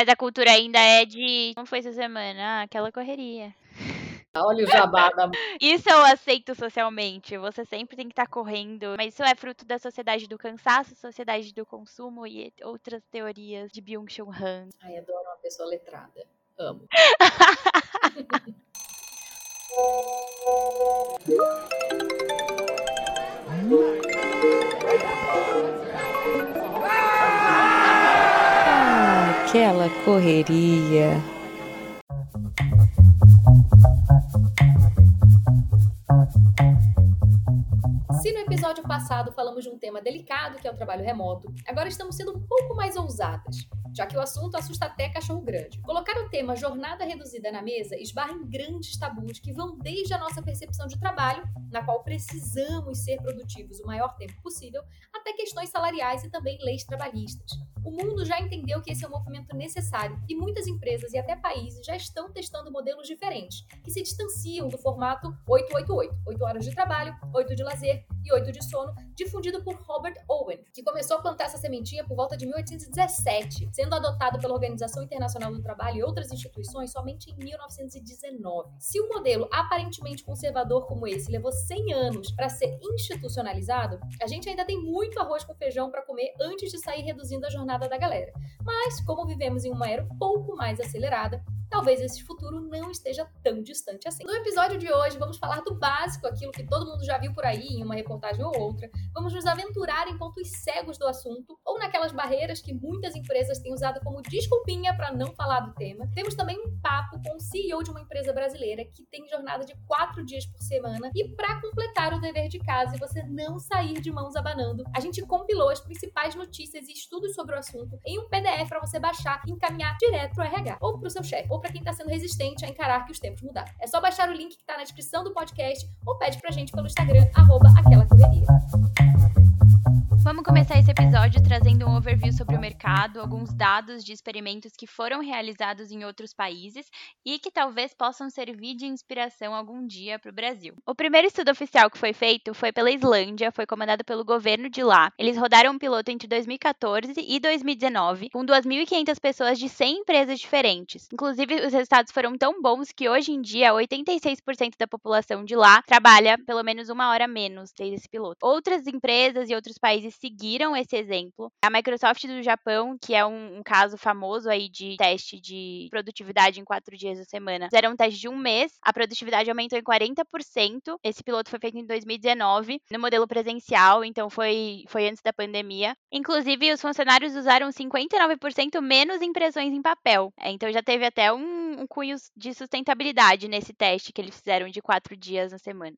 Mas a cultura ainda é de. Como foi essa semana? Ah, aquela correria. Olha o jabá da. Isso eu aceito socialmente. Você sempre tem que estar correndo. Mas isso é fruto da sociedade do cansaço, sociedade do consumo e outras teorias de Byung-Chul Han. Ai, adoro uma pessoa letrada. Amo. aquela correria. Episódio passado falamos de um tema delicado que é o trabalho remoto, agora estamos sendo um pouco mais ousadas já que o assunto assusta até cachorro grande. Colocar o tema jornada reduzida na mesa esbarra em grandes tabus que vão desde a nossa percepção de trabalho, na qual precisamos ser produtivos o maior tempo possível, até questões salariais e também leis trabalhistas. O mundo já entendeu que esse é um movimento necessário e muitas empresas e até países já estão testando modelos diferentes, que se distanciam do formato 888, 8 horas de trabalho, 8 de lazer e 8 de sono, difundido por Robert Owen, que começou a plantar essa sementinha por volta de 1817, sendo adotado pela Organização Internacional do Trabalho e outras instituições somente em 1919. Se um modelo aparentemente conservador como esse levou 100 anos para ser institucionalizado, a gente ainda tem muito arroz com feijão para comer antes de sair reduzindo a jornada da galera. Mas, como vivemos em uma era um pouco mais acelerada, talvez esse futuro não esteja tão distante assim. No episódio de hoje, vamos falar do básico, aquilo que todo mundo já viu por aí em uma reportagem ou outra. Vamos nos aventurar em pontos cegos do assunto ou naquelas barreiras que muitas empresas têm usado como desculpinha para não falar do tema. Temos também um papo com o CEO de uma empresa brasileira que tem jornada de quatro dias por semana e para completar o dever de casa e você não sair de mãos abanando, a gente compilou as principais notícias e estudos sobre o assunto em um PDF para você baixar e encaminhar direto para o RH ou para o seu chefe para quem está sendo resistente a encarar que os tempos mudaram. É só baixar o link que está na descrição do podcast ou pede pra gente pelo Instagram, arroba aquela correria. Vamos começar esse episódio trazendo um overview sobre o mercado, alguns dados de experimentos que foram realizados em outros países e que talvez possam servir de inspiração algum dia para o Brasil. O primeiro estudo oficial que foi feito foi pela Islândia, foi comandado pelo governo de lá. Eles rodaram um piloto entre 2014 e 2019, com 2.500 pessoas de 100 empresas diferentes. Inclusive, os resultados foram tão bons que hoje em dia 86% da população de lá trabalha pelo menos uma hora menos desde esse piloto. Outras empresas e outros países países seguiram esse exemplo. A Microsoft do Japão, que é um, um caso famoso aí de teste de produtividade em quatro dias da semana, fizeram um teste de um mês, a produtividade aumentou em 40%. Esse piloto foi feito em 2019, no modelo presencial, então foi, foi antes da pandemia. Inclusive, os funcionários usaram 59% menos impressões em papel. É, então já teve até um, um cunho de sustentabilidade nesse teste que eles fizeram de quatro dias na semana.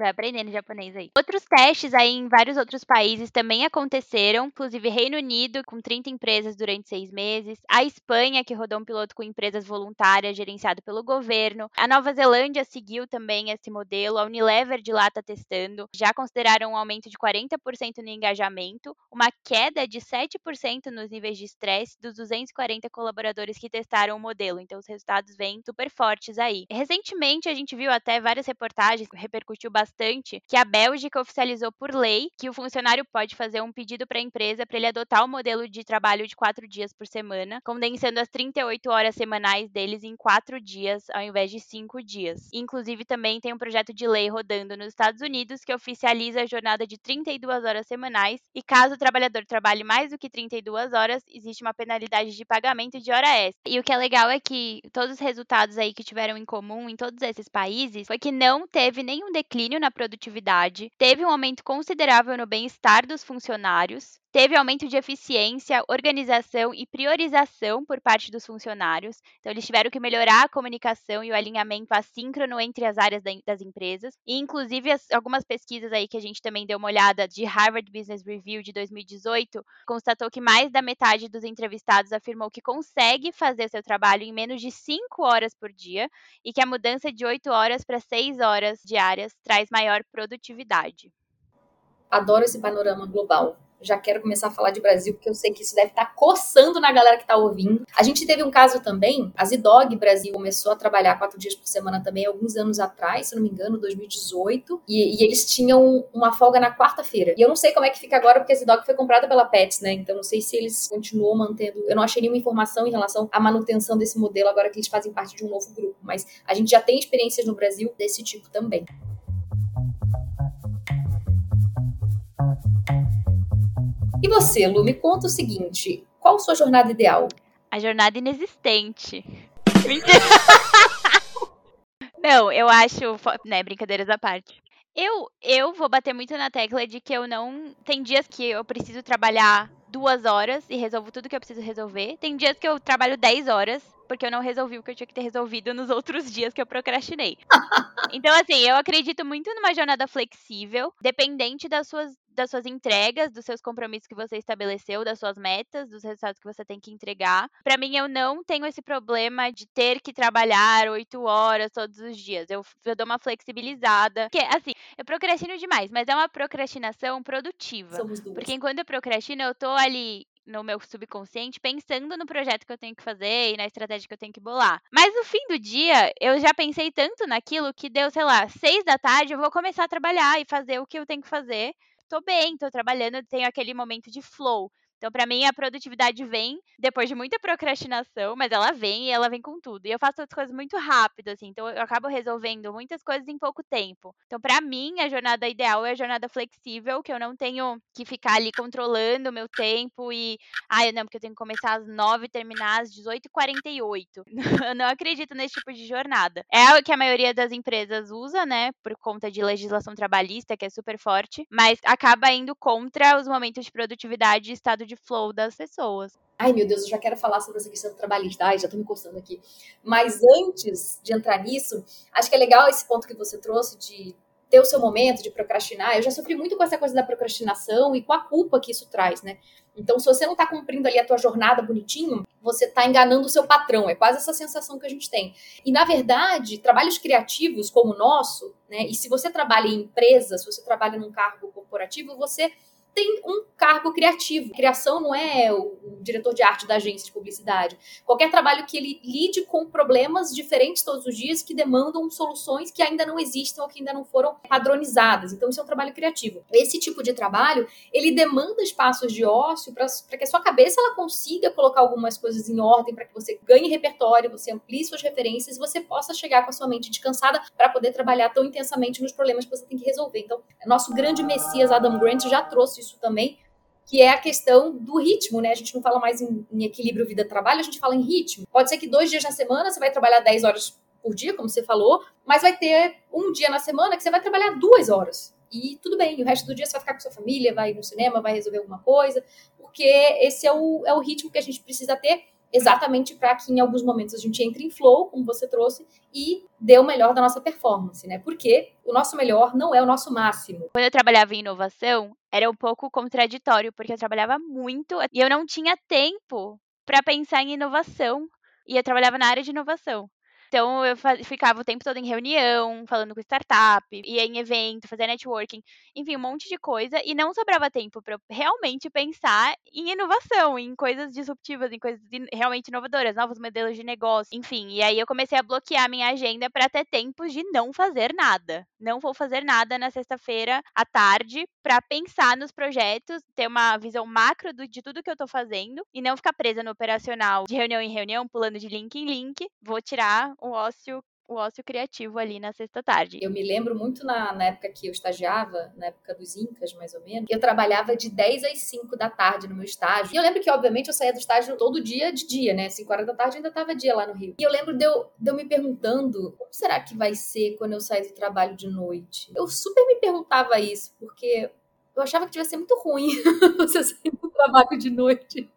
Vai aprendendo japonês aí. Outros testes aí em vários outros países também aconteceram, inclusive Reino Unido, com 30 empresas durante seis meses, a Espanha, que rodou um piloto com empresas voluntárias gerenciado pelo governo, a Nova Zelândia seguiu também esse modelo, a Unilever de lá está testando, já consideraram um aumento de 40% no engajamento, uma queda de 7% nos níveis de estresse dos 240 colaboradores que testaram o modelo, então os resultados vêm super fortes aí. Recentemente a gente viu até várias reportagens, repercutiu bastante bastante que a Bélgica oficializou por lei que o funcionário pode fazer um pedido para a empresa para ele adotar o modelo de trabalho de quatro dias por semana, condensando as 38 horas semanais deles em quatro dias ao invés de cinco dias. Inclusive, também tem um projeto de lei rodando nos Estados Unidos que oficializa a jornada de 32 horas semanais e caso o trabalhador trabalhe mais do que 32 horas, existe uma penalidade de pagamento de hora extra. E o que é legal é que todos os resultados aí que tiveram em comum em todos esses países foi que não teve nenhum declínio na produtividade, teve um aumento considerável no bem-estar dos funcionários, Teve aumento de eficiência, organização e priorização por parte dos funcionários. Então, eles tiveram que melhorar a comunicação e o alinhamento assíncrono entre as áreas das empresas. E, inclusive, as, algumas pesquisas aí que a gente também deu uma olhada de Harvard Business Review de 2018 constatou que mais da metade dos entrevistados afirmou que consegue fazer seu trabalho em menos de 5 horas por dia e que a mudança de 8 horas para 6 horas diárias traz maior produtividade. Adoro esse panorama global já quero começar a falar de Brasil, porque eu sei que isso deve estar tá coçando na galera que está ouvindo. A gente teve um caso também, a Zidog Brasil começou a trabalhar quatro dias por semana também, alguns anos atrás, se não me engano, 2018, e, e eles tinham uma folga na quarta-feira. E eu não sei como é que fica agora, porque a Zidog foi comprada pela Pets, né? Então não sei se eles continuam mantendo. Eu não achei nenhuma informação em relação à manutenção desse modelo agora que eles fazem parte de um novo grupo, mas a gente já tem experiências no Brasil desse tipo também. Você, Lu, me conta o seguinte: qual a sua jornada ideal? A jornada inexistente. não, eu acho. Né, brincadeiras à parte. Eu, eu vou bater muito na tecla de que eu não. Tem dias que eu preciso trabalhar duas horas e resolvo tudo que eu preciso resolver. Tem dias que eu trabalho 10 horas porque eu não resolvi o que eu tinha que ter resolvido nos outros dias que eu procrastinei. então, assim, eu acredito muito numa jornada flexível, dependente das suas das suas entregas, dos seus compromissos que você estabeleceu, das suas metas, dos resultados que você tem que entregar. Para mim, eu não tenho esse problema de ter que trabalhar oito horas todos os dias. Eu, eu dou uma flexibilizada. Porque, assim, eu procrastino demais, mas é uma procrastinação produtiva. Somos duas. Porque enquanto eu procrastino, eu tô ali no meu subconsciente pensando no projeto que eu tenho que fazer e na estratégia que eu tenho que bolar. Mas no fim do dia, eu já pensei tanto naquilo que deu, sei lá, seis da tarde, eu vou começar a trabalhar e fazer o que eu tenho que fazer. Tô bem, tô trabalhando, tenho aquele momento de flow. Então, para mim, a produtividade vem depois de muita procrastinação, mas ela vem e ela vem com tudo. E eu faço as coisas muito rápido, assim, então eu acabo resolvendo muitas coisas em pouco tempo. Então, para mim, a jornada ideal é a jornada flexível, que eu não tenho que ficar ali controlando o meu tempo e, ah, não, porque eu tenho que começar às 9 e terminar às 18h48. eu não acredito nesse tipo de jornada. É o que a maioria das empresas usa, né, por conta de legislação trabalhista, que é super forte, mas acaba indo contra os momentos de produtividade e estado de de flow das pessoas. Ai, meu Deus, eu já quero falar sobre essa questão trabalhista. Ai, já tô me coçando aqui. Mas antes de entrar nisso, acho que é legal esse ponto que você trouxe de ter o seu momento de procrastinar. Eu já sofri muito com essa coisa da procrastinação e com a culpa que isso traz, né? Então, se você não está cumprindo ali a tua jornada bonitinho, você está enganando o seu patrão. É quase essa sensação que a gente tem. E, na verdade, trabalhos criativos como o nosso, né? E se você trabalha em empresa, se você trabalha num cargo corporativo, você tem um cargo criativo. Criação não é o diretor de arte da agência de publicidade. Qualquer trabalho que ele lide com problemas diferentes todos os dias que demandam soluções que ainda não existem ou que ainda não foram padronizadas. Então, isso é um trabalho criativo. Esse tipo de trabalho, ele demanda espaços de ócio para que a sua cabeça ela consiga colocar algumas coisas em ordem, para que você ganhe repertório, você amplie suas referências e você possa chegar com a sua mente descansada para poder trabalhar tão intensamente nos problemas que você tem que resolver. Então, nosso grande messias Adam Grant já trouxe isso também, que é a questão do ritmo, né? A gente não fala mais em, em equilíbrio vida-trabalho, a gente fala em ritmo. Pode ser que dois dias na semana você vai trabalhar 10 horas por dia, como você falou, mas vai ter um dia na semana que você vai trabalhar duas horas. E tudo bem, o resto do dia você vai ficar com sua família, vai no cinema, vai resolver alguma coisa, porque esse é o, é o ritmo que a gente precisa ter exatamente para que em alguns momentos a gente entre em flow, como você trouxe, e dê o melhor da nossa performance, né? Porque o nosso melhor não é o nosso máximo. Quando eu trabalhava em inovação, era um pouco contraditório, porque eu trabalhava muito e eu não tinha tempo para pensar em inovação. E eu trabalhava na área de inovação. Então eu ficava o tempo todo em reunião, falando com startup, ia em evento, fazia networking, enfim, um monte de coisa e não sobrava tempo para realmente pensar em inovação, em coisas disruptivas, em coisas realmente inovadoras, novos modelos de negócio, enfim. E aí eu comecei a bloquear minha agenda para ter tempo de não fazer nada. Não vou fazer nada na sexta-feira à tarde para pensar nos projetos, ter uma visão macro de tudo que eu tô fazendo e não ficar presa no operacional de reunião em reunião, pulando de link em link. Vou tirar o ócio o ócio criativo ali na sexta tarde. Eu me lembro muito na, na, época que eu estagiava, na época dos Incas, mais ou menos, eu trabalhava de 10 às 5 da tarde no meu estágio. E eu lembro que, obviamente, eu saía do estágio todo dia de dia, né? 5 horas da tarde ainda tava dia lá no Rio. E eu lembro de eu, de eu me perguntando, como será que vai ser quando eu sair do trabalho de noite? Eu super me perguntava isso, porque eu achava que devia ser muito ruim você sair do trabalho de noite.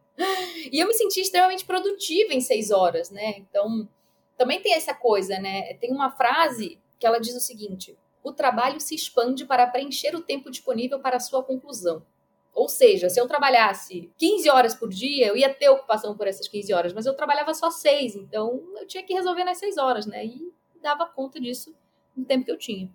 E eu me sentia extremamente produtiva em seis horas, né? Então, também tem essa coisa, né? Tem uma frase que ela diz o seguinte: o trabalho se expande para preencher o tempo disponível para a sua conclusão. Ou seja, se eu trabalhasse 15 horas por dia, eu ia ter ocupação por essas 15 horas, mas eu trabalhava só 6, então eu tinha que resolver nas 6 horas, né? E dava conta disso no tempo que eu tinha.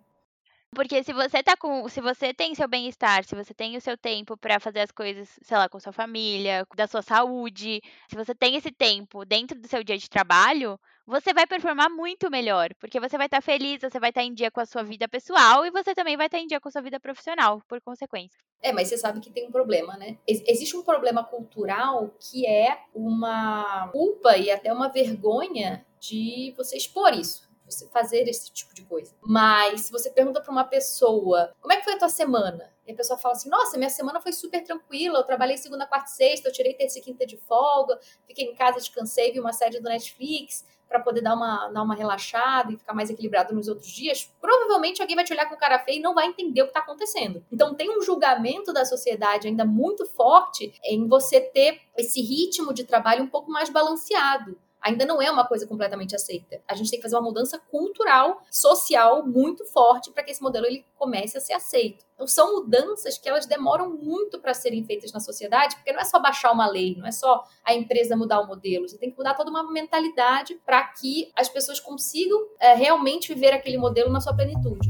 Porque se você tá com, se você tem seu bem-estar, se você tem o seu tempo para fazer as coisas, sei lá, com sua família, da sua saúde, se você tem esse tempo dentro do seu dia de trabalho, você vai performar muito melhor, porque você vai estar tá feliz, você vai estar tá em dia com a sua vida pessoal e você também vai estar tá em dia com a sua vida profissional, por consequência. É, mas você sabe que tem um problema, né? Existe um problema cultural que é uma culpa e até uma vergonha de você expor isso você fazer esse tipo de coisa. Mas se você pergunta para uma pessoa, como é que foi a tua semana? E a pessoa fala assim: Nossa, minha semana foi super tranquila. Eu trabalhei segunda, quarta e sexta, eu tirei terça e quinta de folga, fiquei em casa, descansei, vi uma série do Netflix para poder dar uma, dar uma relaxada e ficar mais equilibrado nos outros dias, provavelmente alguém vai te olhar com cara feia e não vai entender o que está acontecendo. Então tem um julgamento da sociedade ainda muito forte em você ter esse ritmo de trabalho um pouco mais balanceado ainda não é uma coisa completamente aceita. A gente tem que fazer uma mudança cultural, social muito forte para que esse modelo ele comece a ser aceito. Então são mudanças que elas demoram muito para serem feitas na sociedade, porque não é só baixar uma lei, não é só a empresa mudar o modelo, você tem que mudar toda uma mentalidade para que as pessoas consigam é, realmente viver aquele modelo na sua plenitude.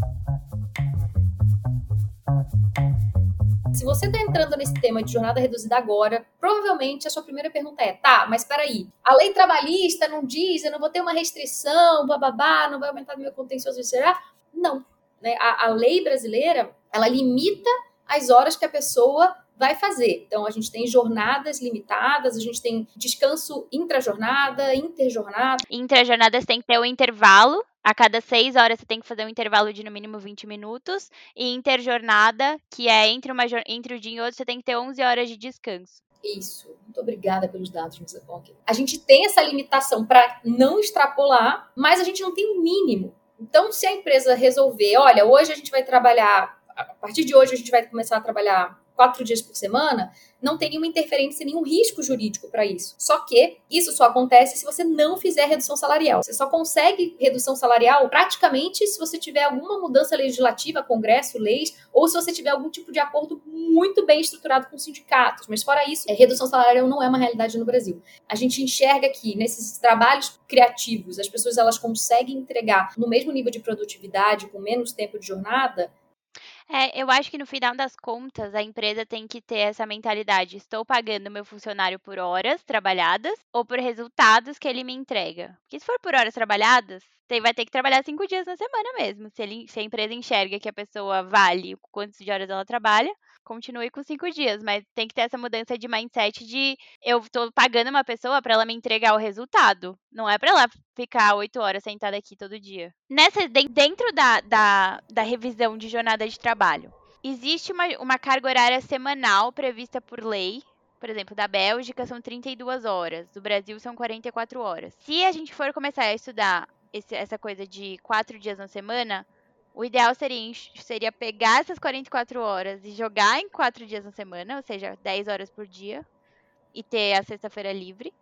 Se você está entrando nesse tema de jornada reduzida agora, provavelmente a sua primeira pergunta é: tá, mas peraí, a lei trabalhista não diz, eu não vou ter uma restrição, bababá, não vai aumentar meu contencioso, será? Não. Né? A, a lei brasileira, ela limita as horas que a pessoa vai fazer. Então, a gente tem jornadas limitadas, a gente tem descanso intra-jornada, inter-jornada. Intra-jornadas tem que ter o um intervalo a cada seis horas você tem que fazer um intervalo de no mínimo 20 minutos. E interjornada, que é entre, uma, entre o dia e outro, você tem que ter 11 horas de descanso. Isso. Muito obrigada pelos dados, Mr. Ponk. A gente tem essa limitação para não extrapolar, mas a gente não tem o um mínimo. Então, se a empresa resolver, olha, hoje a gente vai trabalhar, a partir de hoje a gente vai começar a trabalhar quatro dias por semana, não tem nenhuma interferência, nenhum risco jurídico para isso. Só que isso só acontece se você não fizer redução salarial. Você só consegue redução salarial praticamente se você tiver alguma mudança legislativa, congresso, leis, ou se você tiver algum tipo de acordo muito bem estruturado com sindicatos. Mas fora isso, redução salarial não é uma realidade no Brasil. A gente enxerga que nesses trabalhos criativos, as pessoas elas conseguem entregar no mesmo nível de produtividade, com menos tempo de jornada, é, eu acho que no final das contas, a empresa tem que ter essa mentalidade: estou pagando meu funcionário por horas trabalhadas ou por resultados que ele me entrega. Porque se for por horas trabalhadas, você vai ter que trabalhar cinco dias na semana mesmo. Se, ele, se a empresa enxerga que a pessoa vale quantas de horas ela trabalha, continue com cinco dias, mas tem que ter essa mudança de mindset de eu tô pagando uma pessoa para ela me entregar o resultado. Não é para ela ficar oito horas sentada aqui todo dia. Nessa, dentro da, da, da revisão de jornada de trabalho, existe uma, uma carga horária semanal prevista por lei por exemplo, da Bélgica são 32 horas, do Brasil são 44 horas. Se a gente for começar a estudar esse, essa coisa de quatro dias na semana, o ideal seria, seria pegar essas 44 horas e jogar em 4 dias na semana, ou seja, 10 horas por dia, e ter a sexta-feira livre.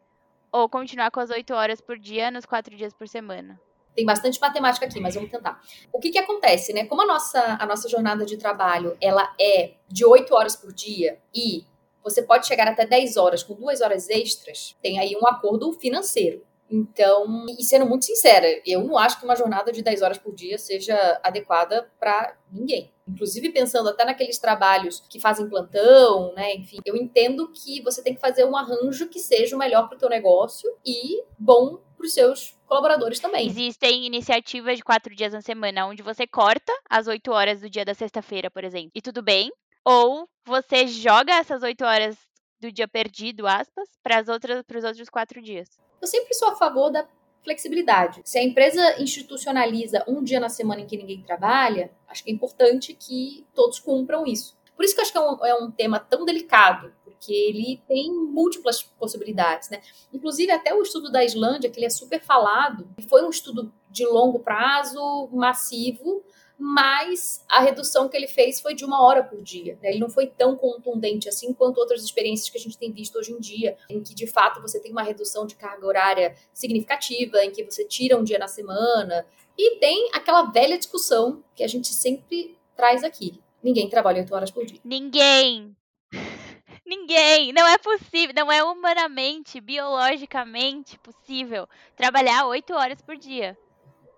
Ou continuar com as 8 horas por dia nos 4 dias por semana. Tem bastante matemática aqui, mas vamos tentar. O que, que acontece, né? Como a nossa, a nossa jornada de trabalho ela é de 8 horas por dia e você pode chegar até 10 horas com duas horas extras, tem aí um acordo financeiro. Então, e sendo muito sincera, eu não acho que uma jornada de 10 horas por dia seja adequada para ninguém. Inclusive, pensando até naqueles trabalhos que fazem plantão, né? Enfim, eu entendo que você tem que fazer um arranjo que seja o melhor para o teu negócio e bom para os seus colaboradores também. Existem iniciativas de quatro dias na semana, onde você corta as oito horas do dia da sexta-feira, por exemplo, e tudo bem. Ou você joga essas oito horas do dia perdido, aspas, para os outros quatro dias. Eu sempre sou a favor da flexibilidade. Se a empresa institucionaliza um dia na semana em que ninguém trabalha, acho que é importante que todos cumpram isso. Por isso que eu acho que é um, é um tema tão delicado, porque ele tem múltiplas possibilidades, né? Inclusive, até o estudo da Islândia, que ele é super falado, foi um estudo de longo prazo, massivo, mas a redução que ele fez foi de uma hora por dia. Né? Ele não foi tão contundente assim quanto outras experiências que a gente tem visto hoje em dia, em que de fato você tem uma redução de carga horária significativa, em que você tira um dia na semana. E tem aquela velha discussão que a gente sempre traz aqui: ninguém trabalha oito horas por dia. Ninguém! Ninguém! Não é possível, não é humanamente, biologicamente possível trabalhar oito horas por dia.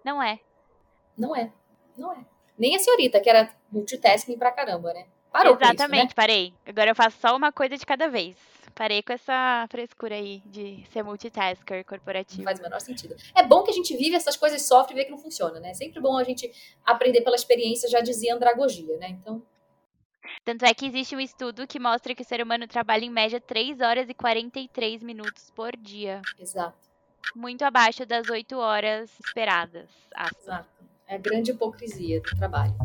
Não é. Não é. Não é. Nem a senhorita, que era multitasking pra caramba, né? Parou Exatamente, isso, né? parei. Agora eu faço só uma coisa de cada vez. Parei com essa frescura aí de ser multitasker corporativo. Não faz o menor sentido. É bom que a gente vive essas coisas, sofre e vê que não funciona, né? É sempre bom a gente aprender pela experiência, já dizia andragogia, né? Então, Tanto é que existe um estudo que mostra que o ser humano trabalha em média 3 horas e 43 minutos por dia. exato, Muito abaixo das 8 horas esperadas. exato. É a grande hipocrisia do trabalho.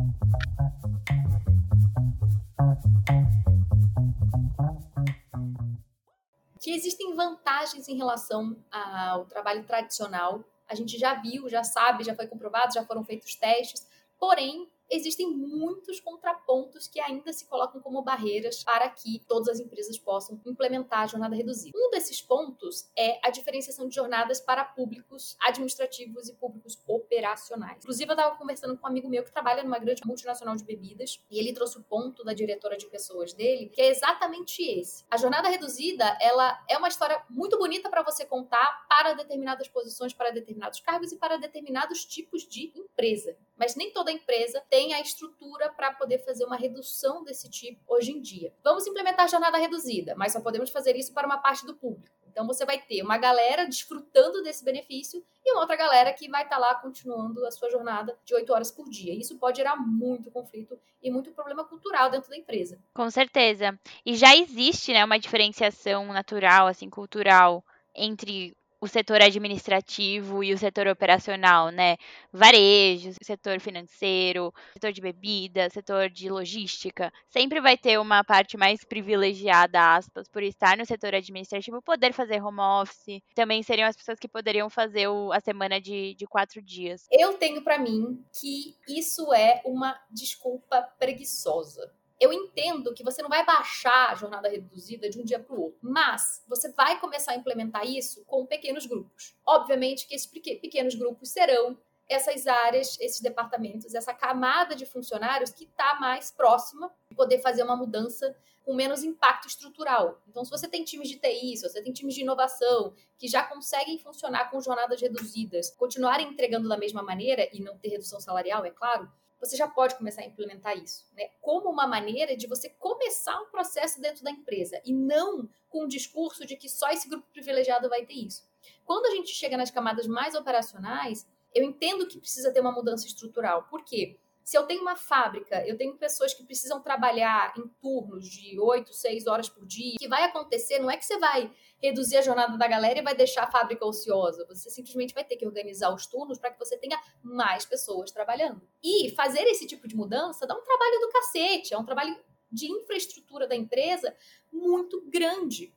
Que existem vantagens em relação ao trabalho tradicional. A gente já viu, já sabe, já foi comprovado, já foram feitos testes. Porém, existem muitos contrapontos que ainda se colocam como barreiras para que todas as empresas possam implementar a jornada reduzida. Um desses pontos é a diferenciação de jornadas para públicos administrativos e públicos operacionais. Inclusive, eu estava conversando com um amigo meu que trabalha numa grande multinacional de bebidas e ele trouxe o ponto da diretora de pessoas dele, que é exatamente esse. A jornada reduzida, ela é uma história muito bonita para você contar para determinadas posições, para determinados cargos e para determinados tipos de empresa. Mas nem toda empresa tem a estrutura para poder fazer uma redução desse tipo hoje em dia. Vamos implementar jornada reduzida, mas só podemos fazer isso para uma parte do público. Então você vai ter uma galera desfrutando desse benefício e uma outra galera que vai estar lá continuando a sua jornada de 8 horas por dia. Isso pode gerar muito conflito e muito problema cultural dentro da empresa. Com certeza. E já existe, né, uma diferenciação natural, assim, cultural entre o setor administrativo e o setor operacional, né? Varejo, setor financeiro, setor de bebida, setor de logística. Sempre vai ter uma parte mais privilegiada, aspas, por estar no setor administrativo, poder fazer home office. Também seriam as pessoas que poderiam fazer o- a semana de, de quatro dias. Eu tenho para mim que isso é uma desculpa preguiçosa. Eu entendo que você não vai baixar a jornada reduzida de um dia para o outro, mas você vai começar a implementar isso com pequenos grupos. Obviamente que esses peque- pequenos grupos serão essas áreas, esses departamentos, essa camada de funcionários que está mais próxima de poder fazer uma mudança com menos impacto estrutural. Então, se você tem times de TI, se você tem times de inovação que já conseguem funcionar com jornadas reduzidas, continuarem entregando da mesma maneira e não ter redução salarial, é claro, você já pode começar a implementar isso, né? Como uma maneira de você começar um processo dentro da empresa e não com um discurso de que só esse grupo privilegiado vai ter isso. Quando a gente chega nas camadas mais operacionais, eu entendo que precisa ter uma mudança estrutural. Por quê? Se eu tenho uma fábrica, eu tenho pessoas que precisam trabalhar em turnos de 8, 6 horas por dia. O que vai acontecer não é que você vai reduzir a jornada da galera e vai deixar a fábrica ociosa. Você simplesmente vai ter que organizar os turnos para que você tenha mais pessoas trabalhando. E fazer esse tipo de mudança dá um trabalho do cacete, é um trabalho de infraestrutura da empresa muito grande.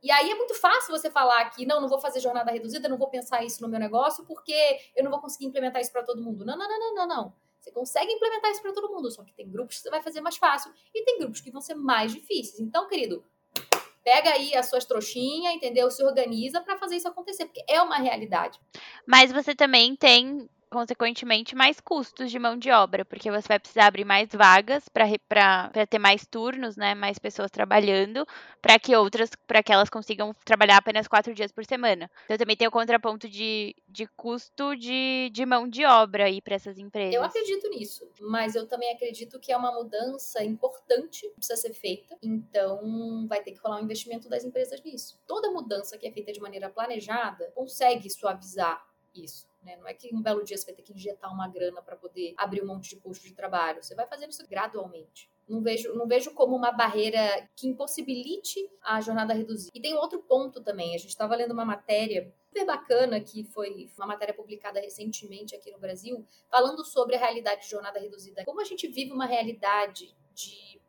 E aí é muito fácil você falar que não, não vou fazer jornada reduzida, não vou pensar isso no meu negócio porque eu não vou conseguir implementar isso para todo mundo. Não, não, não, não, não, não. Você consegue implementar isso para todo mundo, só que tem grupos que você vai fazer mais fácil e tem grupos que vão ser mais difíceis. Então, querido, pega aí as suas trouxinhas, entendeu? Se organiza para fazer isso acontecer, porque é uma realidade. Mas você também tem, consequentemente, mais custos de mão de obra, porque você vai precisar abrir mais vagas para ter mais turnos, né? Mais pessoas trabalhando, para que outras, para que elas consigam trabalhar apenas quatro dias por semana. Então também tem o contraponto de, de custo de, de mão de obra aí para essas empresas. Eu acredito nisso, mas eu também acredito que é uma mudança importante que precisa ser feita. Então, vai ter que rolar um investimento das empresas nisso. Toda mudança que é feita de maneira planejada consegue suavizar isso. Né? Não é que um belo dia você vai ter que injetar uma grana para poder abrir um monte de posto de trabalho. Você vai fazendo isso gradualmente. Não vejo, não vejo como uma barreira que impossibilite a jornada reduzida. E tem outro ponto também. A gente estava lendo uma matéria super bacana que foi uma matéria publicada recentemente aqui no Brasil, falando sobre a realidade de jornada reduzida. Como a gente vive uma realidade de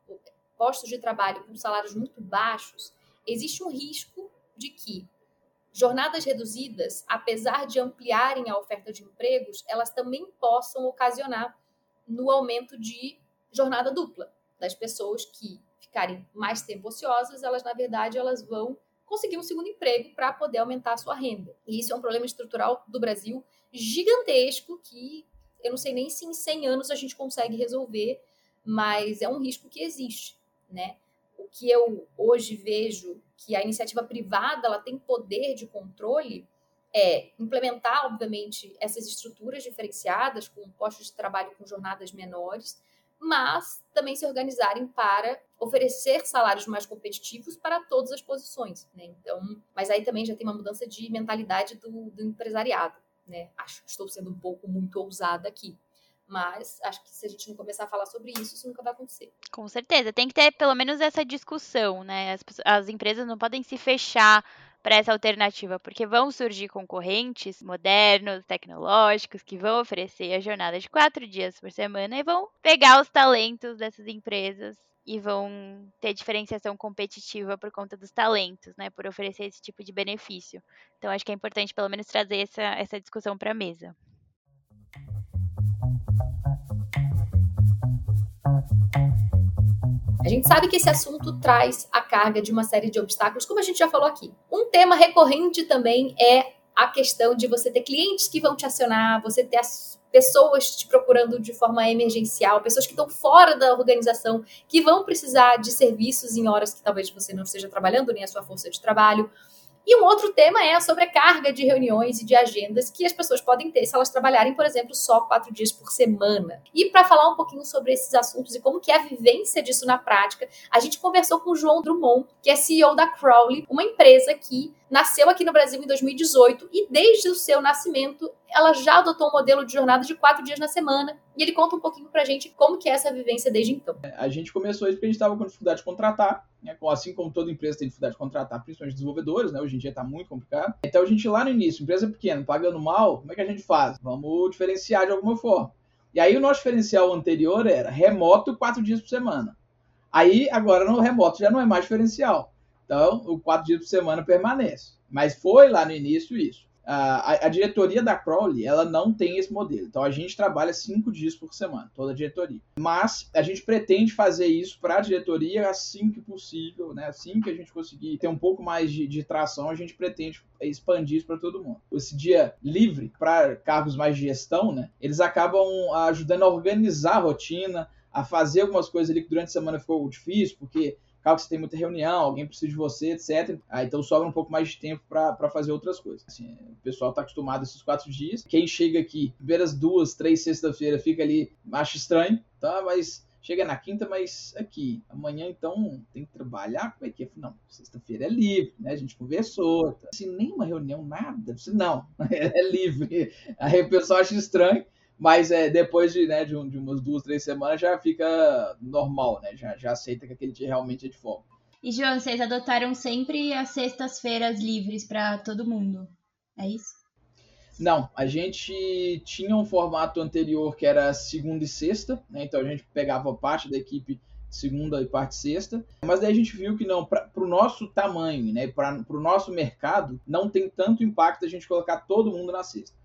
postos de trabalho com salários muito baixos, existe um risco de que jornadas reduzidas, apesar de ampliarem a oferta de empregos, elas também possam ocasionar no aumento de jornada dupla das pessoas que ficarem mais tempo ociosas, elas na verdade elas vão conseguir um segundo emprego para poder aumentar a sua renda. E isso é um problema estrutural do Brasil gigantesco que eu não sei nem se em 100 anos a gente consegue resolver, mas é um risco que existe, né? O que eu hoje vejo que a iniciativa privada ela tem poder de controle é implementar, obviamente, essas estruturas diferenciadas, com postos de trabalho com jornadas menores, mas também se organizarem para oferecer salários mais competitivos para todas as posições. Né? Então, mas aí também já tem uma mudança de mentalidade do, do empresariado. Né? Acho que estou sendo um pouco muito ousada aqui. Mas acho que se a gente não começar a falar sobre isso, isso nunca vai acontecer. Com certeza. Tem que ter pelo menos essa discussão, né? As, as empresas não podem se fechar para essa alternativa, porque vão surgir concorrentes modernos, tecnológicos, que vão oferecer a jornada de quatro dias por semana e vão pegar os talentos dessas empresas e vão ter diferenciação competitiva por conta dos talentos, né, por oferecer esse tipo de benefício. Então, acho que é importante, pelo menos, trazer essa, essa discussão para a mesa. A gente sabe que esse assunto traz a carga de uma série de obstáculos, como a gente já falou aqui. Um tema recorrente também é a questão de você ter clientes que vão te acionar, você ter as pessoas te procurando de forma emergencial, pessoas que estão fora da organização, que vão precisar de serviços em horas que talvez você não esteja trabalhando, nem a sua força de trabalho. E um outro tema é a sobrecarga de reuniões e de agendas que as pessoas podem ter se elas trabalharem, por exemplo, só quatro dias por semana. E para falar um pouquinho sobre esses assuntos e como que é a vivência disso na prática, a gente conversou com o João Drummond, que é CEO da Crowley, uma empresa que nasceu aqui no Brasil em 2018 e desde o seu nascimento ela já adotou um modelo de jornada de quatro dias na semana e ele conta um pouquinho pra gente como que é essa vivência desde então. A gente começou isso porque a gente estava com dificuldade de contratar, né? assim como toda empresa tem dificuldade de contratar, principalmente desenvolvedores, né? hoje em dia está muito complicado. Então a gente lá no início, empresa pequena, pagando mal, como é que a gente faz? Vamos diferenciar de alguma forma. E aí o nosso diferencial anterior era remoto quatro dias por semana. Aí agora no remoto já não é mais diferencial. Então, o quatro dias por semana permanece. Mas foi lá no início isso. A, a, diretoria da Crowley, ela não tem esse modelo. Então, a gente trabalha cinco dias por semana, toda a diretoria. Mas a gente pretende fazer isso para a diretoria assim que possível, né? Assim que a gente conseguir ter um pouco mais de, de tração, a gente pretende expandir isso para todo mundo. Esse dia livre para cargos mais de gestão, né? Eles acabam ajudando a organizar a rotina, a fazer algumas coisas ali que durante a semana ficou difícil, porque caso você tem muita reunião, alguém precisa de você, etc. Ah, então sobra um pouco mais de tempo para fazer outras coisas. Assim, o pessoal está acostumado a esses quatro dias. Quem chega aqui, primeiras duas, três sexta-feira, fica ali, acha estranho, tá? Mas chega na quinta, mas aqui, amanhã então tem que trabalhar, como é que é? Não, sexta-feira é livre, né? A gente conversou, tá? assim, nenhuma reunião, nada, não, é livre. Aí o pessoal acha estranho, mas é, depois de, né, de, um, de, umas duas, três semanas já fica normal, né? Já, já aceita que aquele dia realmente é de folga. E, João, vocês adotaram sempre as sextas-feiras livres para todo mundo, é isso? Não, a gente tinha um formato anterior que era segunda e sexta, né? Então a gente pegava parte da equipe segunda e parte sexta, mas daí a gente viu que não, para o nosso tamanho, né, para o nosso mercado, não tem tanto impacto a gente colocar todo mundo na sexta.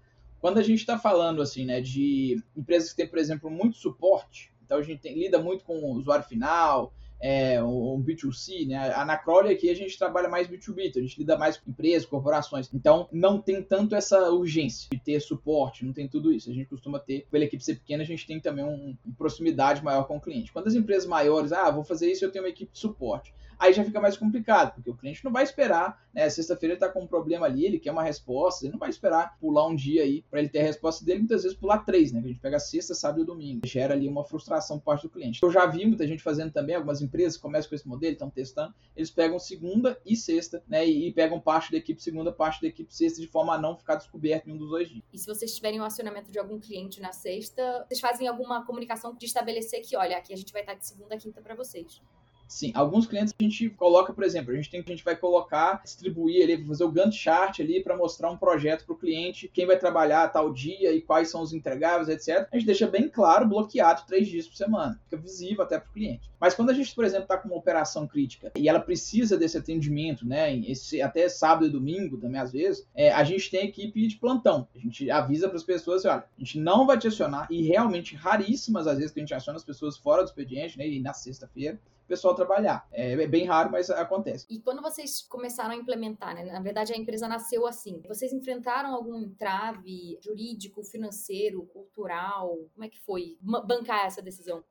Quando a gente está falando assim, né, de empresas que têm, por exemplo, muito suporte, então a gente tem, lida muito com o usuário final, é, o, B2C, né? A Anacrole aqui a gente trabalha mais B2B, então a gente lida mais com empresas, corporações. Então não tem tanto essa urgência de ter suporte, não tem tudo isso. A gente costuma ter, pela equipe ser pequena, a gente tem também um, uma proximidade maior com o cliente. Quando as empresas maiores, ah, vou fazer isso, eu tenho uma equipe de suporte aí já fica mais complicado, porque o cliente não vai esperar, né? Sexta-feira ele está com um problema ali, ele quer uma resposta, ele não vai esperar pular um dia aí para ele ter a resposta dele, muitas vezes pular três, né? Que a gente pega sexta, sábado e domingo. Gera ali uma frustração por parte do cliente. Eu já vi muita gente fazendo também, algumas empresas começam com esse modelo, estão testando, eles pegam segunda e sexta, né? E, e, pegam parte da equipe segunda, parte da equipe sexta, de forma a não ficar descoberto em um dos dois dias. E se vocês tiverem um acionamento de algum cliente na sexta, vocês fazem alguma comunicação de estabelecer que, olha, aqui a gente vai estar de segunda a quinta para vocês. Sim, alguns clientes a gente coloca, por exemplo, a gente tem a gente vai colocar, distribuir ali, fazer o Gantt chart ali para mostrar um projeto para o cliente, quem vai trabalhar tal dia e quais são os entregáveis, etc. A gente deixa bem claro, bloqueado três dias por semana, fica visível até para o cliente. Mas quando a gente, por exemplo, está com uma operação crítica e ela precisa desse atendimento, né, esse, até sábado e domingo também às vezes, é, a gente tem equipe de plantão. A gente avisa para as pessoas, olha, a gente não vai te acionar e realmente raríssimas às vezes que a gente aciona as pessoas fora do expediente, né, e na sexta-feira pessoal trabalhar. É, é bem raro, mas acontece. E quando vocês começaram a implementar, né? Na verdade, a empresa nasceu assim. Vocês enfrentaram algum entrave jurídico, financeiro, cultural? Como é que foi bancar essa decisão?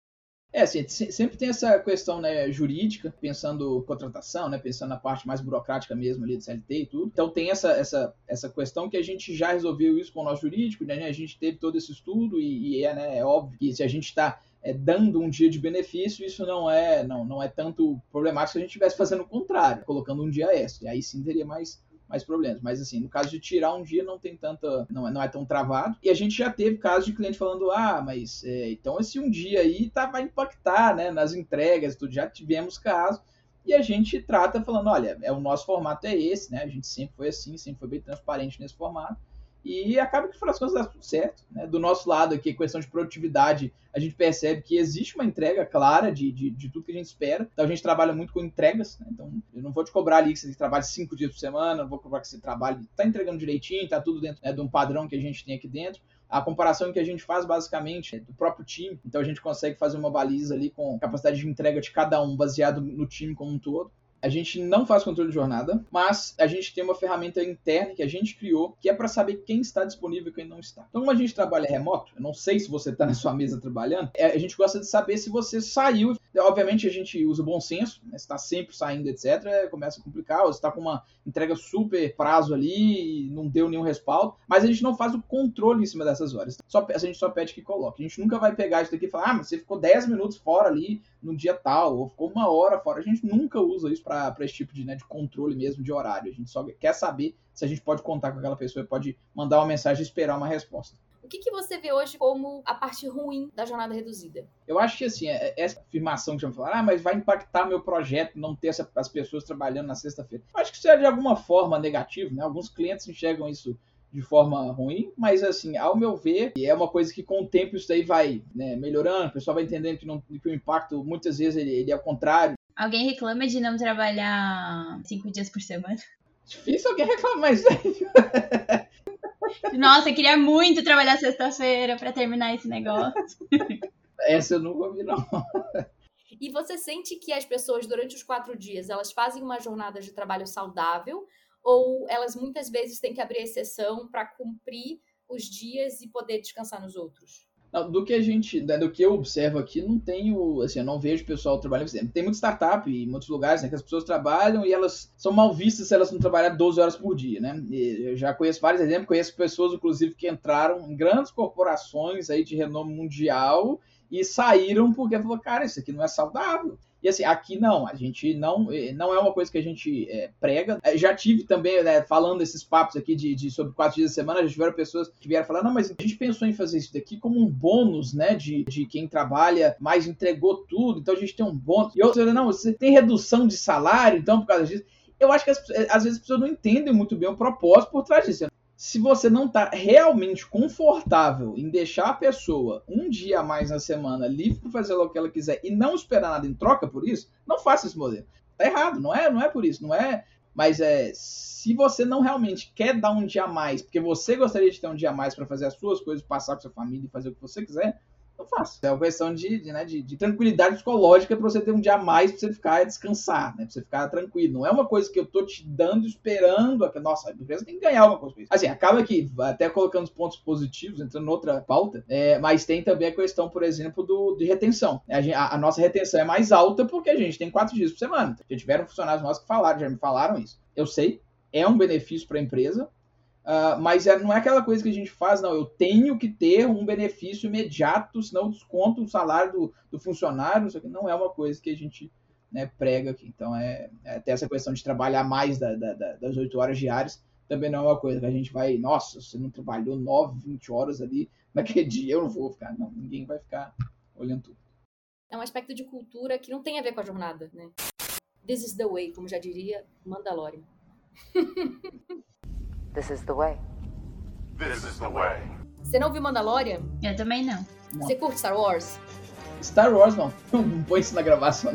É, assim, sempre tem essa questão né, jurídica, pensando contratação, né, pensando na parte mais burocrática mesmo ali do CLT e tudo. Então tem essa, essa, essa questão que a gente já resolveu isso com o nosso jurídico, né, a gente teve todo esse estudo e, e é, né, é óbvio que se a gente está é, dando um dia de benefício, isso não é não, não é tanto problemático se a gente estivesse fazendo o contrário, colocando um dia extra. Aí sim teria mais mais problemas. Mas assim, no caso de tirar um dia não tem tanta. não é, não é tão travado. E a gente já teve casos de cliente falando: ah, mas é, então esse um dia aí tá, vai impactar né, nas entregas, tudo. Já tivemos casos. E a gente trata falando, olha, é o nosso formato é esse, né? A gente sempre foi assim, sempre foi bem transparente nesse formato. E acaba que, das contas, dá tudo certo. Né? Do nosso lado aqui, questão de produtividade, a gente percebe que existe uma entrega clara de, de, de tudo que a gente espera. Então, a gente trabalha muito com entregas. Né? Então, eu não vou te cobrar ali que você trabalhe cinco dias por semana, não vou cobrar que você trabalhe, está entregando direitinho, está tudo dentro né, de um padrão que a gente tem aqui dentro. A comparação que a gente faz basicamente é do próprio time, então a gente consegue fazer uma baliza ali com capacidade de entrega de cada um baseado no time como um todo. A gente não faz controle de jornada, mas a gente tem uma ferramenta interna que a gente criou que é para saber quem está disponível e quem não está. Então, como a gente trabalha remoto, eu não sei se você está na sua mesa trabalhando, é, a gente gosta de saber se você saiu. Obviamente, a gente usa bom senso, né? está sempre saindo, etc. Começa a complicar, ou está com uma entrega super prazo ali e não deu nenhum respaldo, mas a gente não faz o controle em cima dessas horas. Só, a gente só pede que coloque. A gente nunca vai pegar isso daqui e falar, ah, mas você ficou 10 minutos fora ali no dia tal, ou ficou uma hora fora. A gente nunca usa isso para esse tipo de, né, de controle mesmo de horário. A gente só quer saber se a gente pode contar com aquela pessoa e pode mandar uma mensagem e esperar uma resposta. O que, que você vê hoje como a parte ruim da jornada reduzida? Eu acho que assim, é, é essa afirmação que já falaram, ah, mas vai impactar meu projeto não ter essa, as pessoas trabalhando na sexta-feira. Acho que isso é de alguma forma negativo, né? Alguns clientes enxergam isso de forma ruim, mas assim, ao meu ver, é uma coisa que com o tempo isso daí vai né, melhorando, o pessoal vai entendendo que, não, que o impacto muitas vezes ele, ele é o contrário, Alguém reclama de não trabalhar cinco dias por semana? Difícil alguém reclamar, mas. Nossa, eu queria muito trabalhar sexta-feira para terminar esse negócio. Essa eu nunca ouvi, não. E você sente que as pessoas, durante os quatro dias, elas fazem uma jornada de trabalho saudável ou elas muitas vezes têm que abrir exceção para cumprir os dias e poder descansar nos outros? Do que a gente, né, do que eu observo aqui, não tenho, assim, eu não vejo pessoal trabalhando. Tem muita startup em muitos lugares, né, que as pessoas trabalham e elas são mal vistas se elas não trabalhar 12 horas por dia, né? E eu já conheço vários exemplos, conheço pessoas, inclusive, que entraram em grandes corporações aí de renome mundial e saíram porque falou, cara, isso aqui não é saudável. E assim, aqui não, a gente não, eh, não é uma coisa que a gente é, prega. Eh, já tive também, né, falando esses papos aqui de, de, sobre quatro dias da semana, já tiveram pessoas que vieram falar, não, mas a gente pensou em fazer isso daqui como um bônus, né, de, de quem trabalha mais entregou tudo, então a gente tem um bônus. E outros, não, você tem redução de salário, então por causa disso. Eu acho que as, às vezes as pessoas não entendem muito bem o propósito por trás disso se você não está realmente confortável em deixar a pessoa um dia a mais na semana livre para fazer o que ela quiser e não esperar nada em troca por isso, não faça esse modelo. Tá errado, não é, não é por isso, não é. Mas é, se você não realmente quer dar um dia a mais, porque você gostaria de ter um dia a mais para fazer as suas coisas, passar com sua família e fazer o que você quiser, não faço. É uma questão de, de, né, de, de tranquilidade psicológica para você ter um dia a mais para você ficar descansar, né? Você ficar tranquilo. Não é uma coisa que eu tô te dando esperando. A... Nossa, a empresa tem que ganhar alguma coisa com isso. Assim, acaba que, até colocando os pontos positivos, entrando outra pauta, é, mas tem também a questão, por exemplo, do, de retenção. A, gente, a, a, nossa retenção é mais alta porque a gente tem quatro dias por semana. Já tiveram funcionários nossos que falaram, já me falaram isso. Eu sei, é um benefício para a empresa, Uh, mas é, não é aquela coisa que a gente faz, não. Eu tenho que ter um benefício imediato, senão desconto o salário do, do funcionário. Não é uma coisa que a gente né, prega aqui. Então, é, é, até essa questão de trabalhar mais da, da, da, das 8 horas diárias também não é uma coisa que a gente vai, nossa, você não trabalhou 9, 20 horas ali naquele dia, eu não vou ficar. Não, ninguém vai ficar olhando tudo. É um aspecto de cultura que não tem a ver com a jornada, né? This is the way, como já diria Mandalorian. This is the way. This is the way. Você não viu Mandalorian? Eu também não. Você curte Star Wars? Star Wars não. Não põe isso na gravação.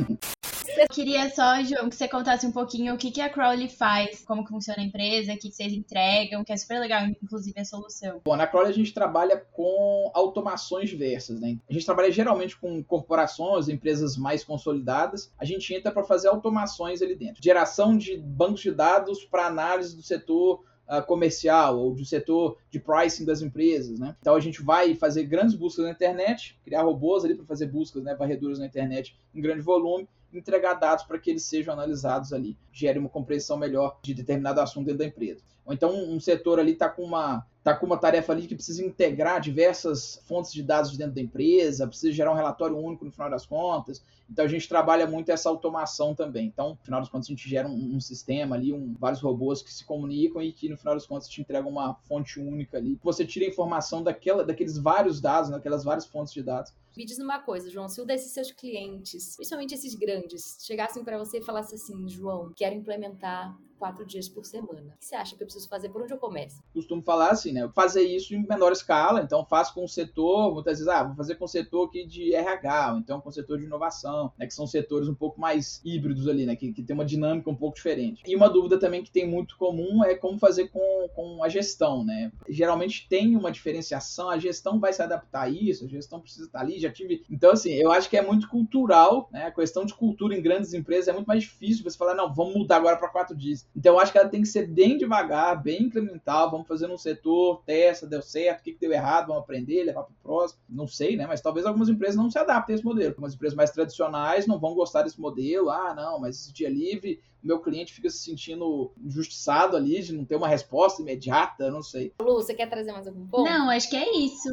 Eu queria só, João, que você contasse um pouquinho o que, que a Crowley faz, como que funciona a empresa, o que, que vocês entregam, que é super legal, inclusive, a solução. Bom, na Crowley a gente trabalha com automações diversas, né? A gente trabalha geralmente com corporações, empresas mais consolidadas. A gente entra para fazer automações ali dentro. Geração de bancos de dados para análise do setor uh, comercial ou do setor de pricing das empresas, né? Então a gente vai fazer grandes buscas na internet, criar robôs ali para fazer buscas, né, varreduras na internet em grande volume, entregar dados para que eles sejam analisados ali, gere uma compreensão melhor de determinado assunto dentro da empresa. Ou então um setor ali está com uma tá com uma tarefa ali que precisa integrar diversas fontes de dados dentro da empresa, precisa gerar um relatório único no final das contas. Então a gente trabalha muito essa automação também. Então, no final das contas, a gente gera um, um sistema ali, um, vários robôs que se comunicam e que no final das contas te entregam uma fonte única ali. Você tira a informação daquela, daqueles vários dados, daquelas várias fontes de dados. Me diz uma coisa, João, se um desses seus clientes, principalmente esses grandes, chegassem para você e falassem assim, João, quero implementar quatro dias por semana. O que você acha que eu preciso fazer? Por onde eu começo? Costumo falar assim, né? Fazer isso em menor escala, então faço com o setor, muitas vezes, ah, vou fazer com o setor aqui de RH, ou então com o setor de inovação, né? Que são setores um pouco mais híbridos ali, né? Que, que tem uma dinâmica um pouco diferente. E uma dúvida também que tem muito comum é como fazer com, com a gestão, né? Geralmente tem uma diferenciação, a gestão vai se adaptar a isso, a gestão precisa estar ali, já tive. Então, assim, eu acho que é muito cultural, né? A questão de cultura em grandes empresas é muito mais difícil você falar, não, vamos mudar agora para quatro dias. Então, eu acho que ela tem que ser bem devagar, bem incremental. Vamos fazer um setor, testa, deu certo, o que, que deu errado, vamos aprender, levar para o próximo. Não sei, né? Mas talvez algumas empresas não se adaptem a esse modelo. Algumas empresas mais tradicionais não vão gostar desse modelo. Ah, não, mas esse dia livre, o meu cliente fica se sentindo injustiçado ali de não ter uma resposta imediata, não sei. Lu, você quer trazer mais algum ponto? Não, acho que é isso.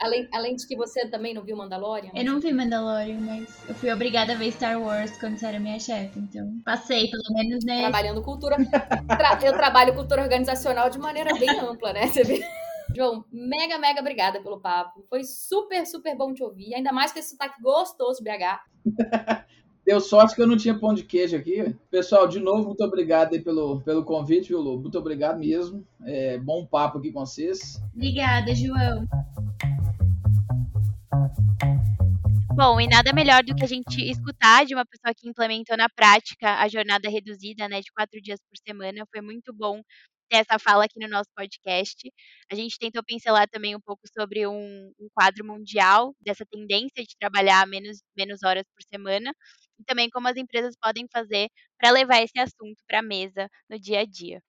Além, além de que você também não viu Mandalorian? Eu não vi Mandalorian, mas eu fui obrigada a ver Star Wars quando você era minha chefe, então passei, pelo menos, né? Trabalhando cultura. Tra eu trabalho cultura organizacional de maneira bem ampla, né? Você vê? João, mega, mega obrigada pelo papo. Foi super, super bom te ouvir. Ainda mais com esse sotaque gostoso BH. Deu sorte que eu não tinha pão de queijo aqui. Pessoal, de novo, muito obrigado aí pelo, pelo convite, viu, Lu? Muito obrigado mesmo. É, bom papo aqui com vocês. Obrigada, João. Bom, e nada melhor do que a gente escutar de uma pessoa que implementou na prática a jornada reduzida, né, de quatro dias por semana. Foi muito bom ter essa fala aqui no nosso podcast. A gente tentou pincelar também um pouco sobre um, um quadro mundial dessa tendência de trabalhar menos, menos horas por semana e também como as empresas podem fazer para levar esse assunto para a mesa no dia a dia.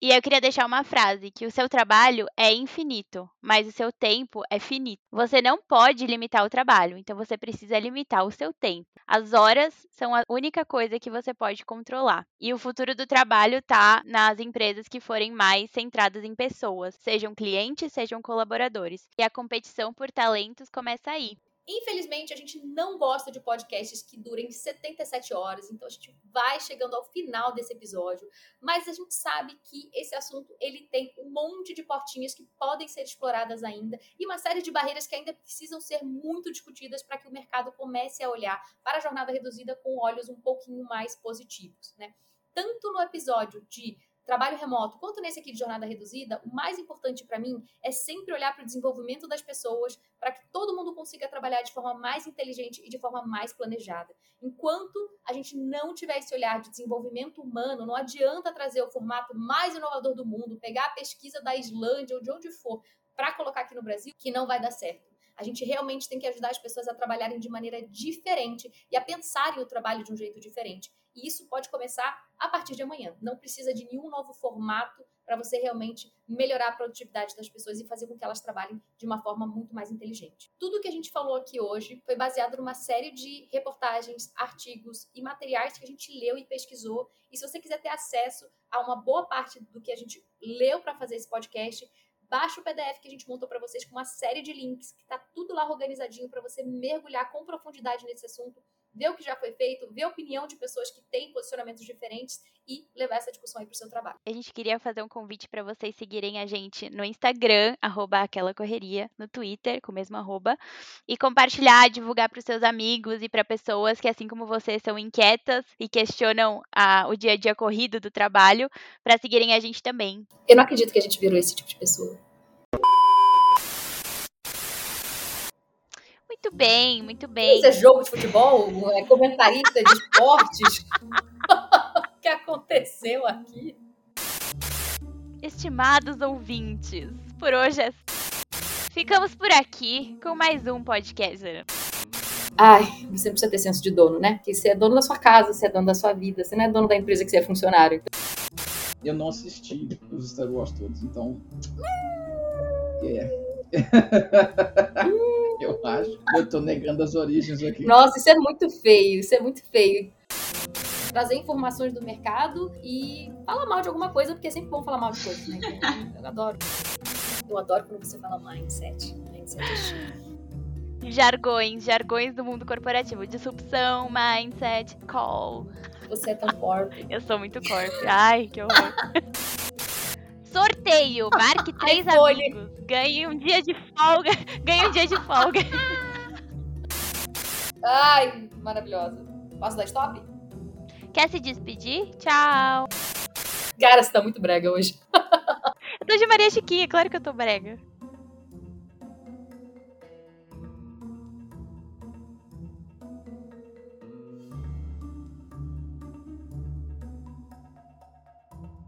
E eu queria deixar uma frase: que o seu trabalho é infinito, mas o seu tempo é finito. Você não pode limitar o trabalho, então você precisa limitar o seu tempo. As horas são a única coisa que você pode controlar. E o futuro do trabalho está nas empresas que forem mais centradas em pessoas, sejam clientes, sejam colaboradores. E a competição por talentos começa aí. Infelizmente, a gente não gosta de podcasts que durem 77 horas, então a gente vai chegando ao final desse episódio, mas a gente sabe que esse assunto ele tem um monte de portinhas que podem ser exploradas ainda e uma série de barreiras que ainda precisam ser muito discutidas para que o mercado comece a olhar para a jornada reduzida com olhos um pouquinho mais positivos, né? Tanto no episódio de trabalho remoto, quanto nesse aqui de jornada reduzida, o mais importante para mim é sempre olhar para o desenvolvimento das pessoas, para que todo mundo consiga trabalhar de forma mais inteligente e de forma mais planejada. Enquanto a gente não tiver esse olhar de desenvolvimento humano, não adianta trazer o formato mais inovador do mundo, pegar a pesquisa da Islândia ou de onde for para colocar aqui no Brasil, que não vai dar certo. A gente realmente tem que ajudar as pessoas a trabalharem de maneira diferente e a pensarem o trabalho de um jeito diferente. E isso pode começar a partir de amanhã. Não precisa de nenhum novo formato para você realmente melhorar a produtividade das pessoas e fazer com que elas trabalhem de uma forma muito mais inteligente. Tudo que a gente falou aqui hoje foi baseado numa série de reportagens, artigos e materiais que a gente leu e pesquisou. E se você quiser ter acesso a uma boa parte do que a gente leu para fazer esse podcast, Baixa o PDF que a gente montou para vocês com uma série de links, que está tudo lá organizadinho para você mergulhar com profundidade nesse assunto, ver o que já foi feito, ver a opinião de pessoas que têm posicionamentos diferentes e levar essa discussão aí para o seu trabalho. A gente queria fazer um convite para vocês seguirem a gente no Instagram, arroba aquela correria, no Twitter, com o mesmo arroba, e compartilhar, divulgar para os seus amigos e para pessoas que, assim como vocês, são inquietas e questionam a, o dia a dia corrido do trabalho, para seguirem a gente também. Eu não acredito que a gente virou esse tipo de pessoa. Muito bem, muito bem. Isso é jogo de futebol? É comentarista de esportes? o que aconteceu aqui? Estimados ouvintes, por hoje é... ficamos por aqui com mais um podcast. Ai, você não precisa ter senso de dono, né? Porque você é dono da sua casa, você é dono da sua vida, você não é dono da empresa que você é funcionário. Eu não assisti os Star Wars todos, então. É. eu acho. Eu tô negando as origens aqui. Nossa, isso é muito feio, isso é muito feio. Trazer informações do mercado e falar mal de alguma coisa, porque é sempre bom falar mal de coisas, né? Eu adoro. Eu adoro quando você fala mindset. Mindset é chique. Jargões, jargões do mundo corporativo. Disrupção, mindset, call. Você é tão corpo. Eu sou muito corp. Ai, que horror. Sorteio, marque três Ai, amigos. Ganhe um dia de folga. Ganhe um dia de folga. Ai, maravilhosa. Posso dar stop? Quer se despedir? Tchau. Cara, você tá muito brega hoje. Eu tô de Maria Chiquinha, claro que eu tô brega.